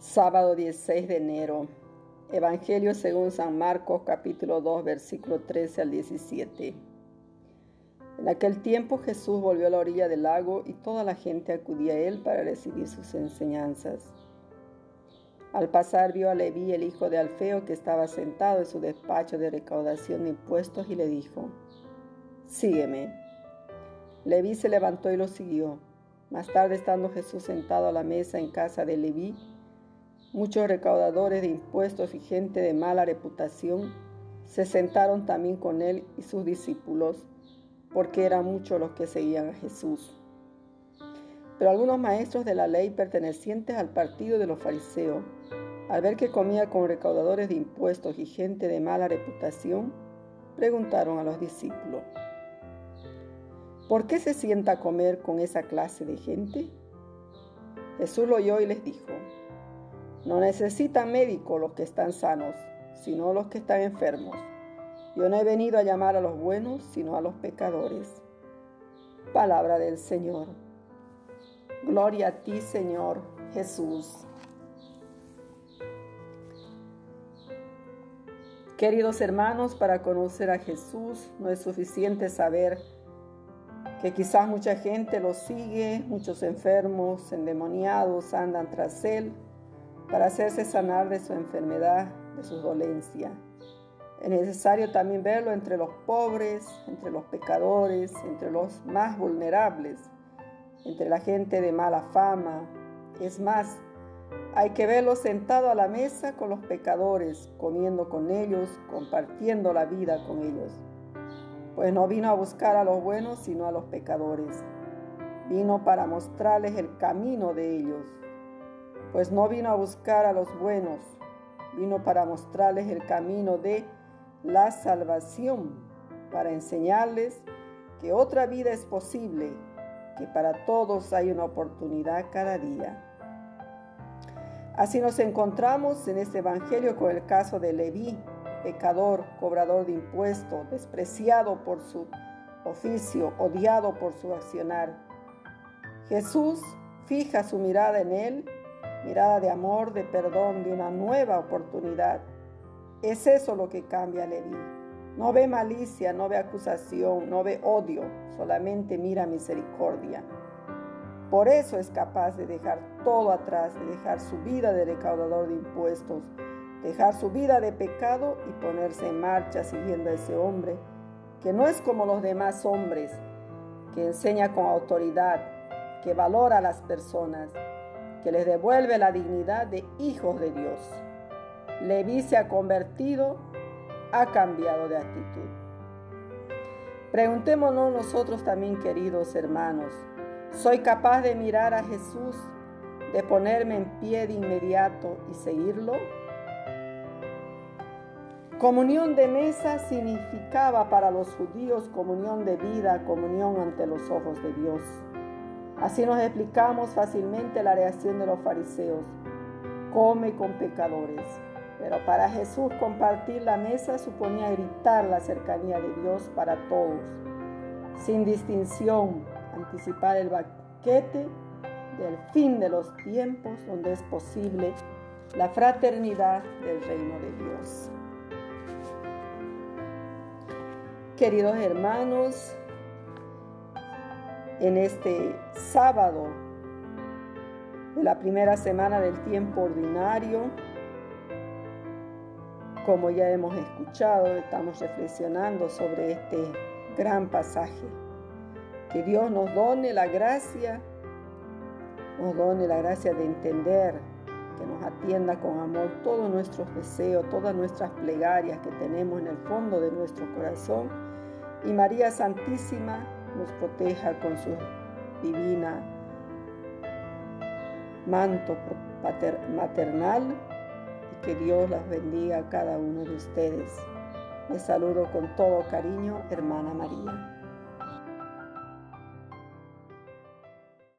Sábado 16 de enero. Evangelio según San Marcos capítulo 2 versículo 13 al 17. En aquel tiempo Jesús volvió a la orilla del lago y toda la gente acudía a él para recibir sus enseñanzas. Al pasar vio a Leví, el hijo de Alfeo, que estaba sentado en su despacho de recaudación de impuestos y le dijo, Sígueme. Leví se levantó y lo siguió. Más tarde, estando Jesús sentado a la mesa en casa de Leví, Muchos recaudadores de impuestos y gente de mala reputación se sentaron también con él y sus discípulos, porque eran muchos los que seguían a Jesús. Pero algunos maestros de la ley pertenecientes al partido de los fariseos, al ver que comía con recaudadores de impuestos y gente de mala reputación, preguntaron a los discípulos, ¿por qué se sienta a comer con esa clase de gente? Jesús lo oyó y les dijo, no necesitan médicos los que están sanos, sino los que están enfermos. Yo no he venido a llamar a los buenos, sino a los pecadores. Palabra del Señor. Gloria a ti, Señor Jesús. Queridos hermanos, para conocer a Jesús no es suficiente saber que quizás mucha gente lo sigue, muchos enfermos, endemoniados andan tras él para hacerse sanar de su enfermedad, de su dolencia. Es necesario también verlo entre los pobres, entre los pecadores, entre los más vulnerables, entre la gente de mala fama. Es más, hay que verlo sentado a la mesa con los pecadores, comiendo con ellos, compartiendo la vida con ellos. Pues no vino a buscar a los buenos, sino a los pecadores. Vino para mostrarles el camino de ellos, pues no vino a buscar a los buenos, vino para mostrarles el camino de la salvación, para enseñarles que otra vida es posible, que para todos hay una oportunidad cada día. Así nos encontramos en este Evangelio con el caso de Leví, pecador, cobrador de impuestos, despreciado por su oficio, odiado por su accionar. Jesús fija su mirada en él mirada de amor, de perdón, de una nueva oportunidad. Es eso lo que cambia a Leví. No ve malicia, no ve acusación, no ve odio, solamente mira misericordia. Por eso es capaz de dejar todo atrás, de dejar su vida de recaudador de impuestos, dejar su vida de pecado y ponerse en marcha siguiendo a ese hombre, que no es como los demás hombres, que enseña con autoridad, que valora a las personas, que les devuelve la dignidad de hijos de Dios. Leví se ha convertido, ha cambiado de actitud. Preguntémonos nosotros también, queridos hermanos, ¿soy capaz de mirar a Jesús, de ponerme en pie de inmediato y seguirlo? Comunión de mesa significaba para los judíos comunión de vida, comunión ante los ojos de Dios. Así nos explicamos fácilmente la reacción de los fariseos. Come con pecadores. Pero para Jesús compartir la mesa suponía gritar la cercanía de Dios para todos, sin distinción, anticipar el banquete del fin de los tiempos donde es posible la fraternidad del reino de Dios. Queridos hermanos, en este sábado de la primera semana del tiempo ordinario. Como ya hemos escuchado, estamos reflexionando sobre este gran pasaje. Que Dios nos done la gracia, nos done la gracia de entender, que nos atienda con amor todos nuestros deseos, todas nuestras plegarias que tenemos en el fondo de nuestro corazón. Y María Santísima, nos proteja con su divina manto maternal y que Dios las bendiga a cada uno de ustedes. Les saludo con todo cariño, hermana María.